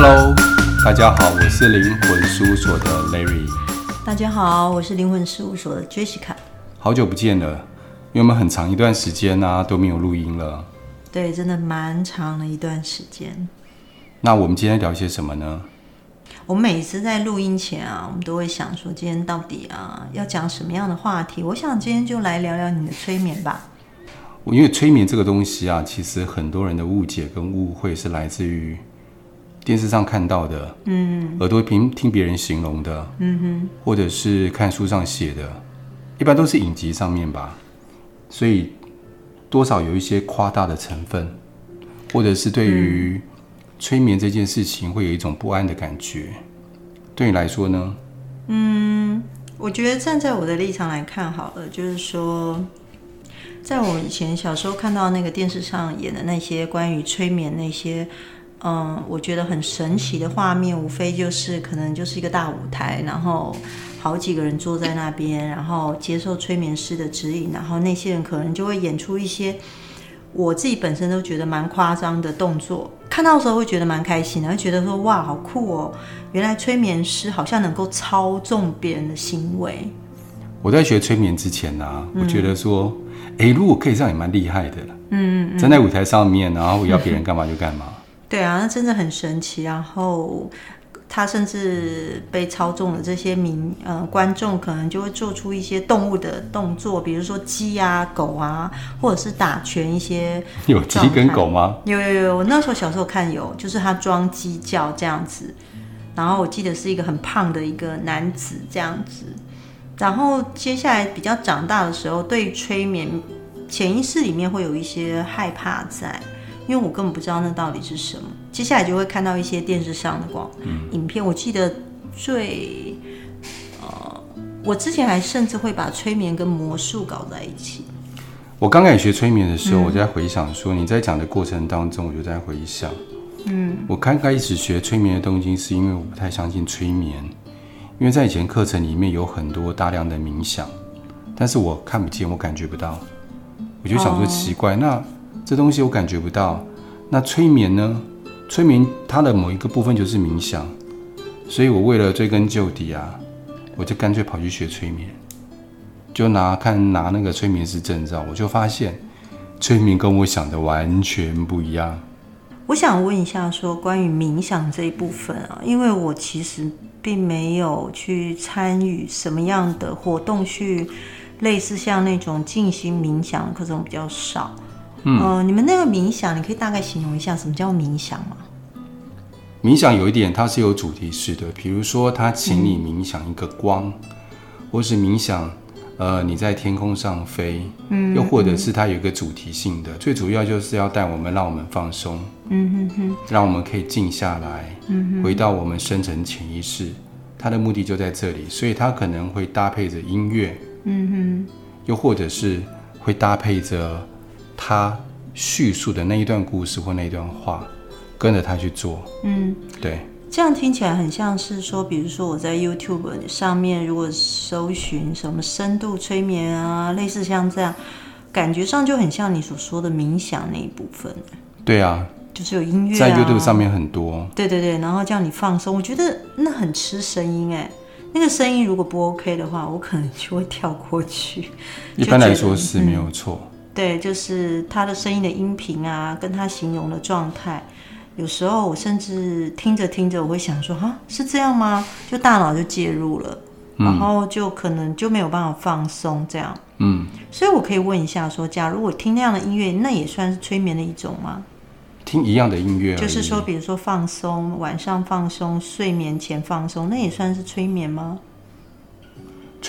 Hello，大家好，我是灵魂事务所的 Larry。大家好，我是灵魂事务所的 Jessica。好久不见了，因为我们很长一段时间啊都没有录音了。对，真的蛮长的一段时间。那我们今天聊些什么呢？我们每次在录音前啊，我们都会想说，今天到底啊要讲什么样的话题？我想今天就来聊聊你的催眠吧。我因为催眠这个东西啊，其实很多人的误解跟误会是来自于电视上看到的，嗯，耳朵听听别人形容的，嗯哼，或者是看书上写的，一般都是影集上面吧，所以多少有一些夸大的成分，或者是对于催眠这件事情会有一种不安的感觉。对你来说呢？嗯，我觉得站在我的立场来看好了，就是说。在我以前小时候看到那个电视上演的那些关于催眠那些，嗯，我觉得很神奇的画面，无非就是可能就是一个大舞台，然后好几个人坐在那边，然后接受催眠师的指引，然后那些人可能就会演出一些我自己本身都觉得蛮夸张的动作，看到的时候会觉得蛮开心的，会觉得说哇，好酷哦，原来催眠师好像能够操纵别人的行为。我在学催眠之前呢、啊，我觉得说。嗯哎，如果可以这样也蛮厉害的。嗯，嗯，站在舞台上面，然后要别人干嘛就干嘛。对啊，那真的很神奇。然后他甚至被操纵了这些民呃观众，可能就会做出一些动物的动作，比如说鸡啊、狗啊，或者是打拳一些。有鸡跟狗吗？有有有，我那时候小时候看有，就是他装鸡叫这样子。然后我记得是一个很胖的一个男子这样子。然后接下来比较长大的时候，对于催眠，潜意识里面会有一些害怕在，因为我根本不知道那到底是什么。接下来就会看到一些电视上的广、嗯、影片，我记得最，呃，我之前还甚至会把催眠跟魔术搞在一起。我刚开始学催眠的时候，嗯、我在回想说你在讲的过程当中，我就在回想，嗯，我刚开始学催眠的动机是因为我不太相信催眠。因为在以前课程里面有很多大量的冥想，但是我看不见，我感觉不到，我就想说奇怪，那这东西我感觉不到，那催眠呢？催眠它的某一个部分就是冥想，所以我为了追根究底啊，我就干脆跑去学催眠，就拿看拿那个催眠师证照，我就发现催眠跟我想的完全不一样。我想问一下，说关于冥想这一部分啊，因为我其实。并没有去参与什么样的活动，去类似像那种进行冥想的课程比较少。嗯、呃，你们那个冥想，你可以大概形容一下什么叫冥想吗？冥想有一点，它是有主题式的，比如说他请你冥想一个光，嗯、或是冥想。呃，你在天空上飞，嗯，又或者是它有一个主题性的，嗯、最主要就是要带我们，让我们放松，嗯哼哼，让我们可以静下来，嗯哼，回到我们深层潜意识，它的目的就在这里，所以它可能会搭配着音乐，嗯哼，又或者是会搭配着他叙述的那一段故事或那一段话，跟着他去做，嗯，对。这样听起来很像是说，比如说我在 YouTube 上面如果搜寻什么深度催眠啊，类似像这样，感觉上就很像你所说的冥想那一部分。对啊，就是有音乐啊，在 YouTube 上面很多。对对对，然后叫你放松，我觉得那很吃声音哎，那个声音如果不 OK 的话，我可能就会跳过去。一般来说是没有错。嗯，对，就是他的声音的音频啊，跟他形容的状态。有时候我甚至听着听着，我会想说：“哈，是这样吗？”就大脑就介入了，嗯、然后就可能就没有办法放松这样。嗯，所以我可以问一下说，假如我听那样的音乐，那也算是催眠的一种吗？听一样的音乐，就是说，比如说放松，晚上放松，睡眠前放松，那也算是催眠吗？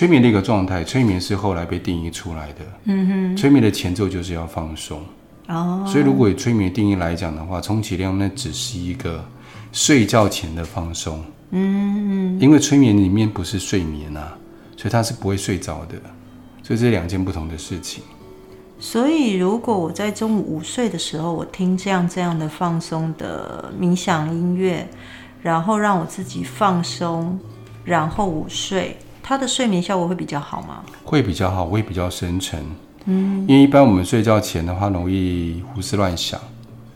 催眠的一个状态，催眠是后来被定义出来的。嗯哼，催眠的前奏就是要放松。哦，所以如果以催眠定义来讲的话，充其量那只是一个睡觉前的放松。嗯，因为催眠里面不是睡眠啊，所以它是不会睡着的，所以这是两件不同的事情。所以如果我在中午午睡的时候，我听这样这样的放松的冥想音乐，然后让我自己放松，然后午睡，它的睡眠效果会比较好吗？会比较好，会比较深沉。嗯，因为一般我们睡觉前的话，容易胡思乱想，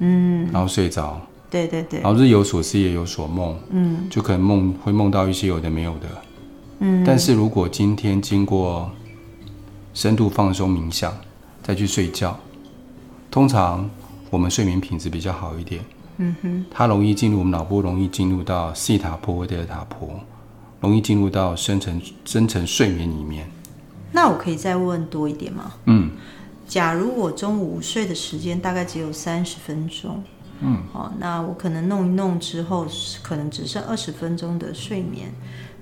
嗯，然后睡着。对对对。然后日有所思，夜有所梦，嗯，就可能梦会梦到一些有的没有的，嗯。但是如果今天经过深度放松冥想，再去睡觉，通常我们睡眠品质比较好一点，嗯哼。它容易进入我们脑波，容易进入到西塔波或德尔塔波，容易进入到深层深层睡眠里面。那我可以再问多一点吗？嗯。假如我中午午睡的时间大概只有三十分钟，嗯，好，那我可能弄一弄之后，可能只剩二十分钟的睡眠。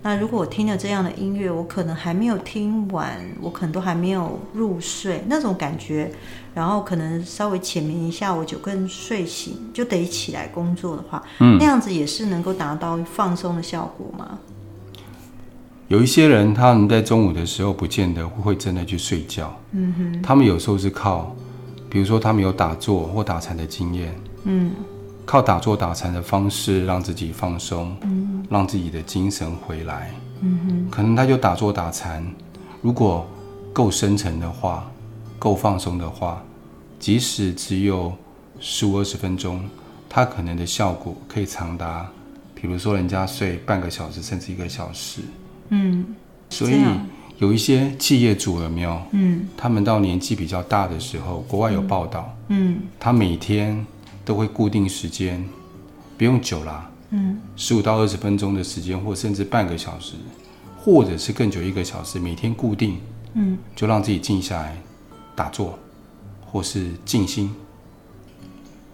那如果我听了这样的音乐，我可能还没有听完，我可能都还没有入睡那种感觉，然后可能稍微浅眠一下，我就更睡醒，就得起来工作的话，嗯，那样子也是能够达到放松的效果吗？有一些人，他们在中午的时候不见得会真的去睡觉。嗯哼，他们有时候是靠，比如说他们有打坐或打禅的经验。嗯，靠打坐打禅的方式让自己放松，嗯，让自己的精神回来。嗯哼，可能他就打坐打禅，如果够深沉的话，够放松的话，即使只有十五二十分钟，他可能的效果可以长达，比如说人家睡半个小时甚至一个小时。嗯，所以有一些企业主有没有？嗯，他们到年纪比较大的时候，国外有报道，嗯，他每天都会固定时间，不用久啦，嗯，十五到二十分钟的时间，或甚至半个小时，或者是更久一个小时，每天固定，嗯，就让自己静下来打坐，或是静心，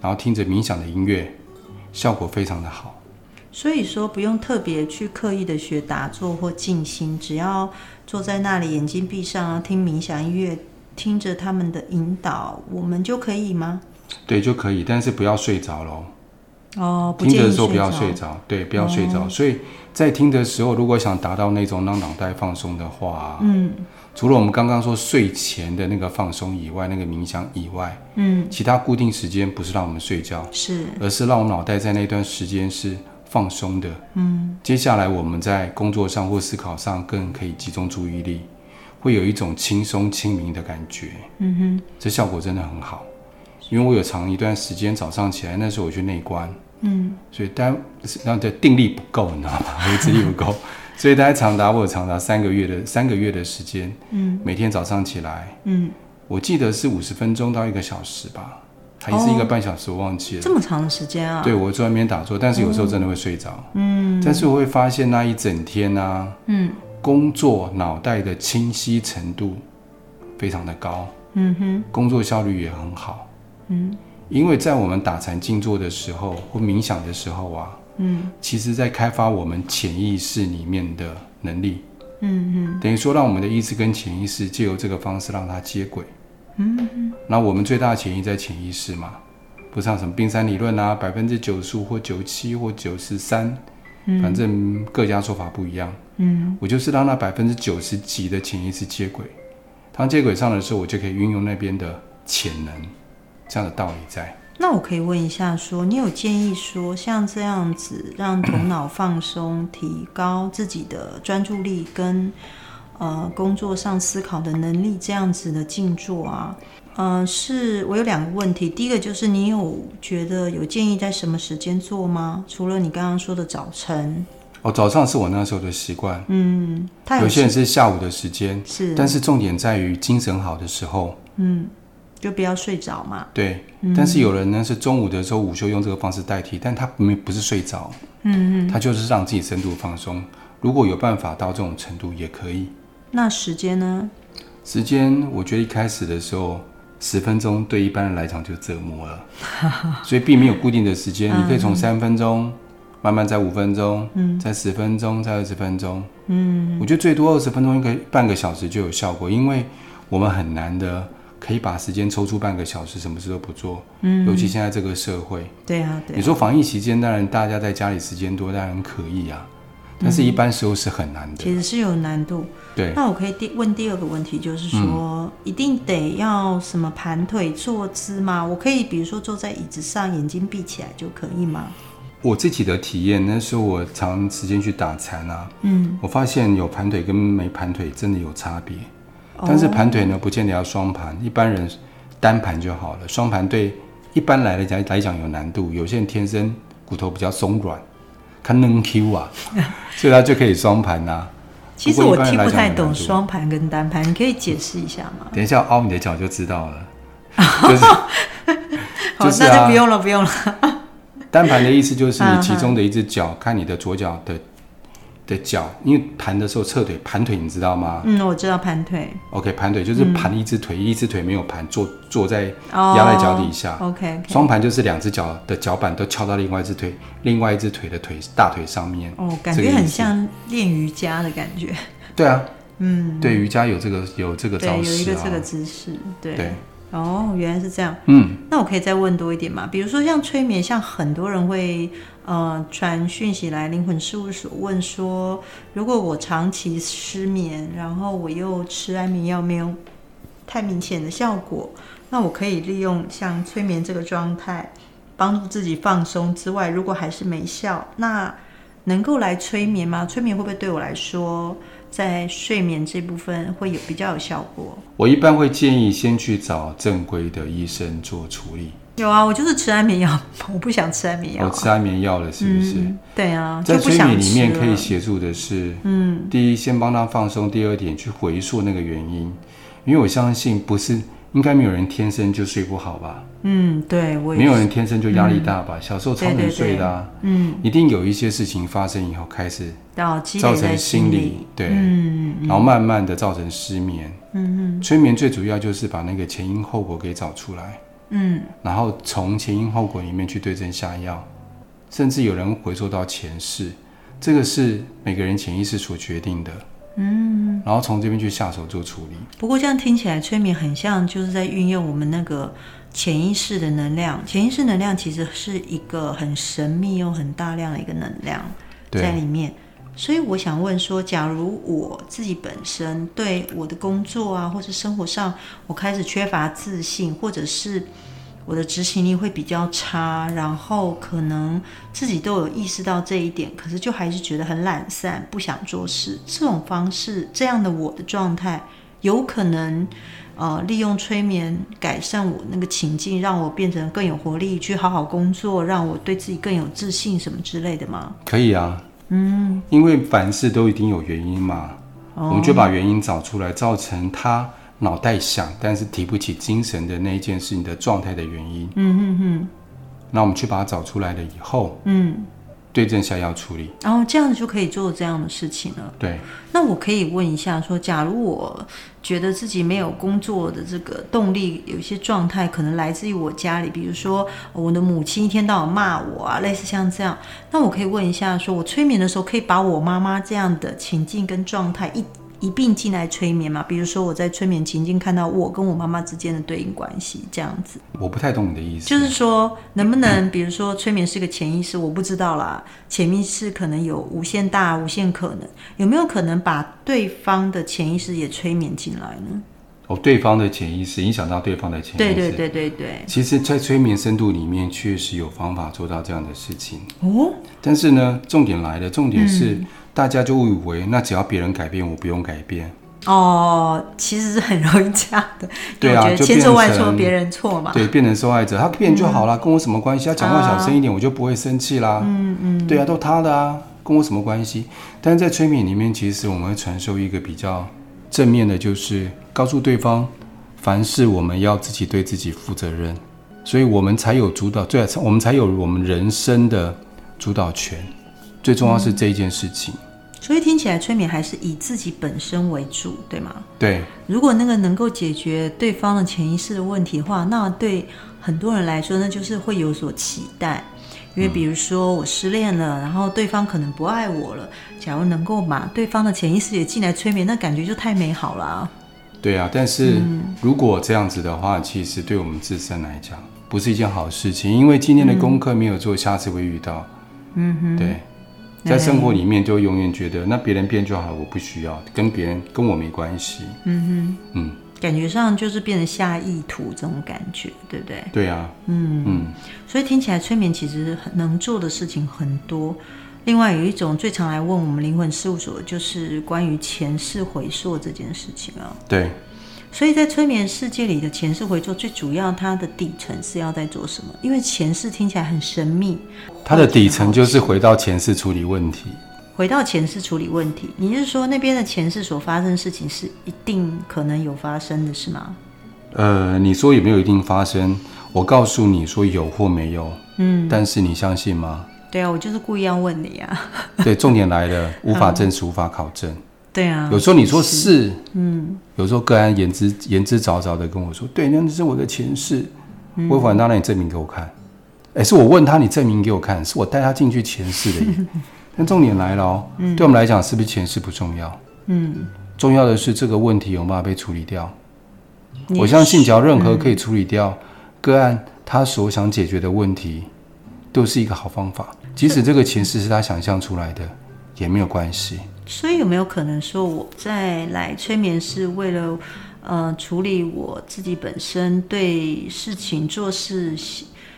然后听着冥想的音乐，效果非常的好。所以说不用特别去刻意的学打坐或静心，只要坐在那里，眼睛闭上，听冥想音乐，听着他们的引导，我们就可以吗？对，就可以，但是不要睡着喽。哦，听着的时候不要睡着，对，不要睡着。哦。所以在听的时候，如果想达到那种让脑袋放松的话，嗯，除了我们刚刚说睡前的那个放松以外，那个冥想以外，嗯，其他固定时间不是让我们睡觉，是，而是让我脑袋在那段时间是。放松的，嗯，接下来我们在工作上或思考上更可以集中注意力，会有一种轻松清明的感觉，嗯哼，这效果真的很好。因为我有长一段时间早上起来，那时候我去内观，嗯，所以但让的定力不够，你知道吗？维持力不够，所以大概长达我有长达三个月的三个月的时间，嗯，每天早上起来，嗯，我记得是五十分钟到一个小时吧。还是一个半小时，我忘记了。这么长的时间啊？对，我坐在那边打坐，但是有时候真的会睡着。嗯，但是我会发现那一整天呢、啊，嗯，工作脑袋的清晰程度非常的高。嗯哼，工作效率也很好。嗯，因为在我们打禅静坐的时候或冥想的时候啊，嗯，其实在开发我们潜意识里面的能力。嗯哼，等于说让我们的意识跟潜意识借由这个方式让它接轨。嗯，那我们最大的潜意在潜意识嘛，不像什么冰山理论啊，百分之九十五或九七或九十三，反正各家说法不一样。嗯，我就是让那百分之九十几的潜意识接轨，当接轨上的时候，我就可以运用那边的潜能，这样的道理在。那我可以问一下说，说你有建议说，像这样子让头脑放松，提高自己的专注力跟。呃，工作上思考的能力这样子的静坐啊，呃，是我有两个问题。第一个就是你有觉得有建议在什么时间做吗？除了你刚刚说的早晨。哦，早上是我那时候的习惯。嗯，有，有些人是下午的时间。是，但是重点在于精神好的时候。嗯，就不要睡着嘛。对，嗯，但是有人呢是中午的时候午休用这个方式代替，但他没不是睡着。嗯嗯，他就是让自己深度放松。如果有办法到这种程度，也可以。那时间呢？时间，我觉得一开始的时候，十分钟对一般人来讲就折磨了，所以并没有固定的时间。你可以从三分钟，慢慢在五分钟，嗯，在十分钟，在二十分钟，嗯，我觉得最多二十分钟，一个半个小时就有效果，因为我们很难的可以把时间抽出半个小时，什么事都不做，嗯，尤其现在这个社会，对啊，对啊。你说防疫期间，当然大家在家里时间多，当然可以啊。但是，一般时候是很难的。其实是有难度。对。那我可以第问第二个问题，就是说，嗯、一定得要什么盘腿坐姿吗？我可以，比如说坐在椅子上，眼睛闭起来就可以吗？我自己的体验，那时候我长时间去打禅啊，嗯，我发现有盘腿跟没盘腿真的有差别。但是盘腿呢，不见得要双盘，一般人单盘就好了。双盘对一般来来讲来讲有难度，有些人天生骨头比较松软，看能 Q 啊，所以它就可以双盘呐。其实我听不太懂双盘跟单盘，你可以解释一下吗？等一下凹你的脚就知道了。就是，好，那就不用了，不用了。单盘的意思就是你 其中的一只脚，看你的左脚的。的脚，因为盘的时候侧腿盘腿，你知道吗？嗯，我知道盘腿。OK，盘腿就是盘一只腿，嗯、一只腿没有盘，坐坐在压在脚底下。Oh, OK，双盘就是两只脚的脚板都翘到另外一只腿，另外一只腿的腿大腿上面。哦，感觉很像练瑜伽的感觉。对啊，嗯，对，瑜伽有这个有这个招式、啊，有一个这个姿势，对。对哦，原来是这样。嗯，那我可以再问多一点嘛？比如说像催眠，像很多人会呃传讯息来灵魂事务所问说，如果我长期失眠，然后我又吃安眠药没有太明显的效果，那我可以利用像催眠这个状态帮助自己放松之外，如果还是没效，那能够来催眠吗？催眠会不会对我来说？在睡眠这部分会有比较有效果。我一般会建议先去找正规的医生做处理。有啊，我就是吃安眠药，我不想吃安眠药。我吃安眠药了，是不是？嗯、对啊，在催眠里面可以协助的是，嗯，第一先帮他放松，第二点去回溯那个原因，因为我相信不是。应该没有人天生就睡不好吧？嗯，对，我也没有人天生就压力大吧？嗯、小时候超能睡的、啊，嗯，一定有一些事情发生以后开始造成心理，对，嗯，然后慢慢的造成失眠，嗯嗯，催眠最主要就是把那个前因后果给找出来，嗯，然后从前因后果里面去对症下药，甚至有人回溯到前世，这个是每个人潜意识所决定的。嗯，然后从这边去下手做处理。不过这样听起来，催眠很像就是在运用我们那个潜意识的能量。潜意识能量其实是一个很神秘又很大量的一个能量在里面。所以我想问说，假如我自己本身对我的工作啊，或是生活上，我开始缺乏自信，或者是。我的执行力会比较差，然后可能自己都有意识到这一点，可是就还是觉得很懒散，不想做事。这种方式，这样的我的状态，有可能呃利用催眠改善我那个情境，让我变成更有活力，去好好工作，让我对自己更有自信，什么之类的吗？可以啊，嗯，因为凡事都一定有原因嘛，哦，我们就把原因找出来，造成它。脑袋想，但是提不起精神的那一件事，情的状态的原因。嗯嗯嗯。那我们去把它找出来了以后，嗯，对症下药处理。然后这样子就可以做这样的事情了。对。那我可以问一下，说，假如我觉得自己没有工作的这个动力，有一些状态可能来自于我家里，比如说我的母亲一天到晚骂我啊，类似像这样。那我可以问一下，说我催眠的时候，可以把我妈妈这样的情境跟状态一。一并进来催眠嘛？比如说我在催眠情境看到我跟我妈妈之间的对应关系，这样子。我不太懂你的意思。就是说，能不能比如说催眠是个潜意识，我不知道啦。潜意识可能有无限大、无限可能，有没有可能把对方的潜意识也催眠进来呢？哦，对方的潜意识影响到对方的潜意识。对对对对对。其实，在催眠深度里面，确实有方法做到这样的事情。哦。但是呢，重点来了，重点是。嗯大家就误以为，那只要别人改变，我不用改变。哦，其实是很容易这样的。对啊，就千错万错，别人错嘛。对，变成受害者，他变就好了，嗯、跟我什么关系？他讲话小声一点，啊、我就不会生气啦。嗯嗯。对啊，都他的啊，跟我什么关系？但是在催眠里面，其实我们会传授一个比较正面的，就是告诉对方，凡事我们要自己对自己负责任，所以我们才有主导，对，我们才有我们人生的主导权。最重要是这一件事情。嗯所以听起来，催眠还是以自己本身为主，对吗？对。如果那个能够解决对方的潜意识的问题的话，那对很多人来说，那就是会有所期待。因为比如说我失恋了，然后对方可能不爱我了。假如能够把对方的潜意识也进来催眠，那感觉就太美好了。对啊，但是如果这样子的话，其实对我们自身来讲不是一件好事情，因为今天的功课没有做，下次会遇到。嗯哼，对。在生活里面，就永远觉得那别人变就好，我不需要跟别人跟我没关系。嗯哼，嗯，感觉上就是变成下意图这种感觉，对不对？对啊，嗯嗯。所以听起来催眠其实能做的事情很多。另外有一种最常来问我们灵魂事务所，就是关于前世回溯这件事情啊。对，所以在催眠世界里的前世回溯，最主要它的底层是要在做什么？因为前世听起来很神秘，它的底层就是回到前世处理问题。回到前世处理问题，你是说那边的前世所发生的事情是一定可能有发生的，是吗？呃，你说有没有一定发生？我告诉你说有或没有，嗯，但是你相信吗？对啊，我就是故意要问你啊。对，重点来了，无法证 实，无法考证。对啊，有时候你说是，嗯，有时候个案言之言之凿凿的跟我说，对，那是我的前世，嗯、我反倒让你证明给我看。哎，是我问他，你证明给我看，是我带他进去前世的。但重点来了哦，嗯、对我们来讲，是不是前世不重要？嗯，重要的是这个问题有没有被处理掉。我相信，只要任何可以处理掉、嗯、个案他所想解决的问题，都是一个好方法。即使这个前世是他想象出来的，也没有关系。所以有没有可能说，我在来催眠是为了，呃，处理我自己本身对事情做事，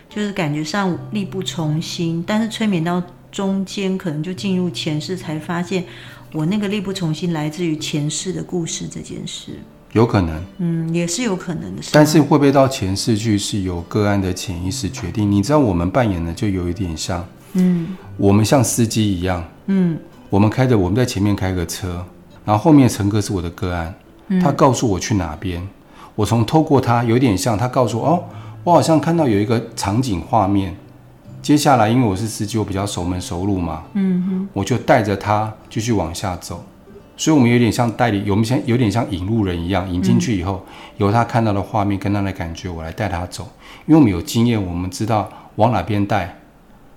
就是感觉上力不从心，但是催眠到中间，可能就进入前世，才发现我那个力不从心来自于前世的故事这件事。有可能，嗯，也是有可能的。但是会不会到前世去，是由个案的潜意识决定。你知道，我们扮演的就有一点像，嗯，我们像司机一样，嗯。我们开着，我们在前面开个车，然后后面乘客是我的个案，他告诉我去哪边，嗯、我从透过他有点像，他告诉我哦，我好像看到有一个场景画面，接下来因为我是司机，我比较熟门熟路嘛，嗯哼，我就带着他继续往下走，所以我们有点像代理，我们像有点像引路人一样，引进去以后，嗯、由他看到的画面跟他的感觉，我来带他走，因为我们有经验，我们知道往哪边带，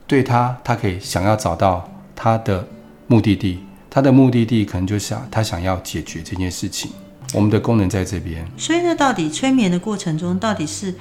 对他，他可以想要找到他的。目的地，他的目的地可能就想他想要解决这件事情。我们的功能在这边。所以呢，到底催眠的过程中，到底是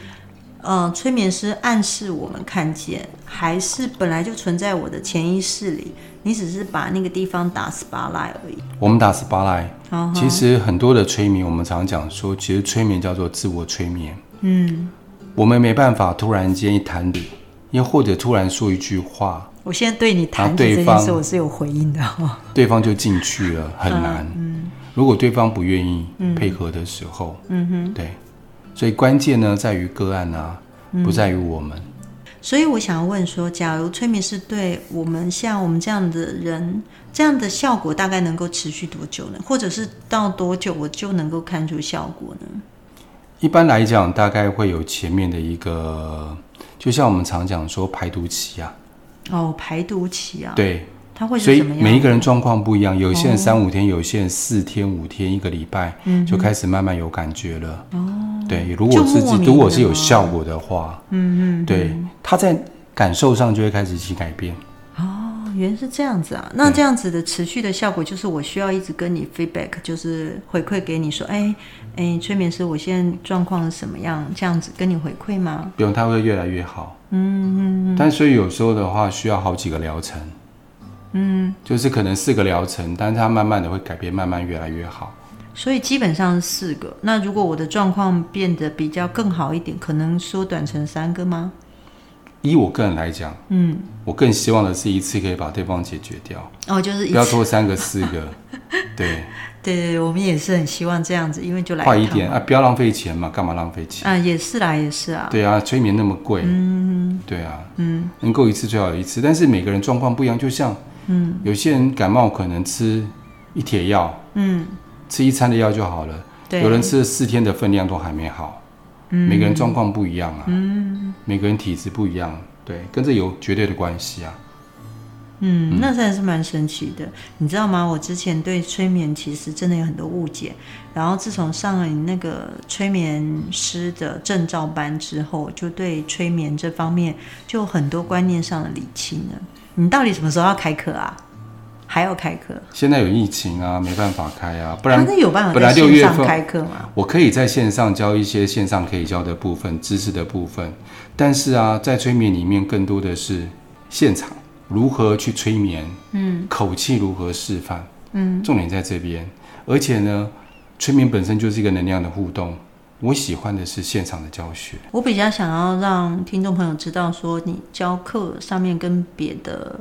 呃催眠师暗示我们看见，还是本来就存在我的潜意识里？你只是把那个地方打 spotlight 而已。我们打 spotlight。Uh huh. 其实很多的催眠，我们常讲说，其实催眠叫做自我催眠。嗯。我们没办法突然间一谈理，又或者突然说一句话。我现在对你谈这件事，我是有回应的哈。对方就进去了，很难。嗯，如果对方不愿意配合的时候，嗯哼，对，所以关键呢在于个案啊，不在于我们。所以我想要问说，假如催眠是对我们像我们这样的人，这样的效果大概能够持续多久呢？或者是到多久我就能够看出效果呢？一般来讲，大概会有前面的一个，就像我们常讲说排毒期啊。哦，排毒期啊，对，它会是什么样？所以每一个人状况不一样，有些人三五天，有些人四天、五天、一个礼拜，嗯，就开始慢慢有感觉了。哦，对，如果是如果是有效果的话，嗯嗯，对，他在感受上就会开始起改变。原来是这样子啊，那这样子的持续的效果就是我需要一直跟你 feedback，就是回馈给你说，哎哎，催眠师，我现在状况是什么样？这样子跟你回馈吗？不用，他会越来越好。嗯嗯嗯。但所以有时候的话，需要好几个疗程。嗯。就是可能四个疗程，但是它慢慢的会改变，慢慢越来越好。所以基本上是四个。那如果我的状况变得比较更好一点，可能缩短成三个吗？以我个人来讲，嗯，我更希望的是一次可以把对方解决掉。哦，就是不要拖三个四个，对，对对，我们也是很希望这样子，因为就来快一点啊，不要浪费钱嘛，干嘛浪费钱？啊，也是啦，也是啊。对啊，催眠那么贵，嗯，对啊，嗯，能够一次最好一次，但是每个人状况不一样，就像，嗯，有些人感冒可能吃一帖药，嗯，吃一餐的药就好了，对，有人吃了四天的分量都还没好。每个人状况不一样啊，嗯，每个人体质不一样，对，跟这有绝对的关系啊。嗯，那真的是蛮神奇的，你知道吗？我之前对催眠其实真的有很多误解，然后自从上了你那个催眠师的证照班之后，就对催眠这方面就有很多观念上的理清了。你到底什么时候要开课啊？还要开课？现在有疫情啊，没办法开啊，不然他有办法在线上开课吗？我可以在线上教一些线上可以教的部分、知识的部分，但是啊，在催眠里面更多的是现场如何去催眠，嗯，口气如何示范，嗯，重点在这边。而且呢，催眠本身就是一个能量的互动，我喜欢的是现场的教学。我比较想要让听众朋友知道，说你教课上面跟别的。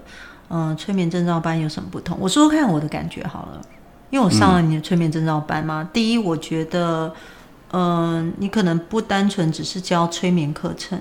嗯，催眠证照班有什么不同？我说说看我的感觉好了，因为我上了你的催眠证照班嘛。嗯、第一，我觉得，嗯、呃，你可能不单纯只是教催眠课程，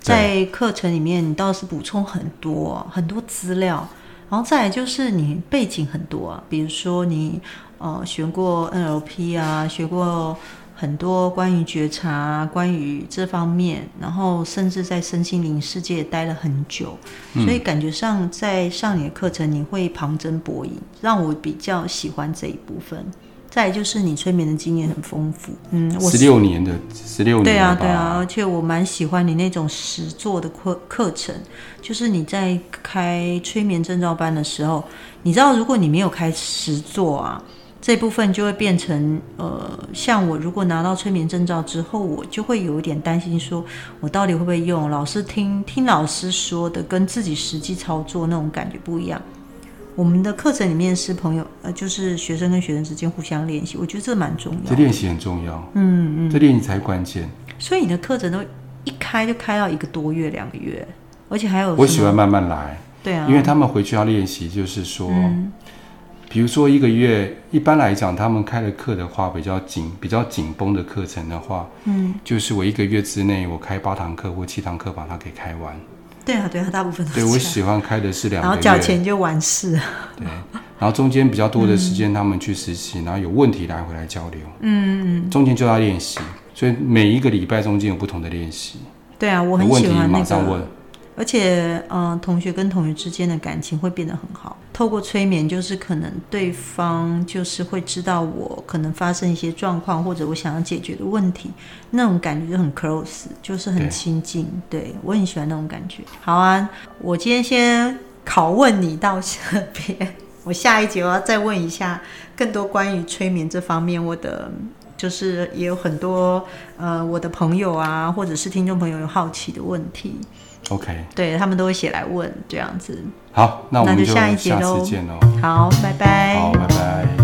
在课程里面你倒是补充很多很多资料，然后再来就是你背景很多啊，比如说你呃学过 NLP 啊，学过。很多关于觉察，关于这方面，然后甚至在身心灵世界待了很久，嗯、所以感觉上在上你的课程，你会旁征博引，让我比较喜欢这一部分。再就是你催眠的经验很丰富，嗯，十六年的十六年，对啊对啊，而且我蛮喜欢你那种实做的课课程，就是你在开催眠证照班的时候，你知道如果你没有开实做啊。这部分就会变成，呃，像我如果拿到催眠证照之后，我就会有一点担心，说我到底会不会用？老师听听老师说的，跟自己实际操作那种感觉不一样。我们的课程里面是朋友，呃，就是学生跟学生之间互相练习，我觉得这蛮重要。这练习很重要，嗯嗯，这练习才关键。所以你的课程都一开就开到一个多月、两个月，而且还有我喜欢慢慢来，对啊，因为他们回去要练习，就是说。嗯比如说一个月，一般来讲，他们开的课的话，比较紧、比较紧绷的课程的话，嗯，就是我一个月之内，我开八堂课或七堂课，把它给开完。对啊，对啊，大部分都是。对，我喜欢开的是两个月，然后缴钱就完事。对，然后中间比较多的时间，他们去实习，嗯、然后有问题来回来交流。嗯嗯。中间就要练习，所以每一个礼拜中间有不同的练习。对啊，我很喜欢那个。马上问。而且，嗯、呃，同学跟同学之间的感情会变得很好。透过催眠，就是可能对方就是会知道我可能发生一些状况，或者我想要解决的问题，那种感觉就很 close，就是很亲近。对，对，我很喜欢那种感觉。好啊，我今天先拷问你到这边，我下一节我要再问一下更多关于催眠这方面，我的就是也有很多呃我的朋友啊，或者是听众朋友有好奇的问题。OK，对，他们都会写来问这样子。好，那我们就下一节喽。好，拜拜。好，拜拜。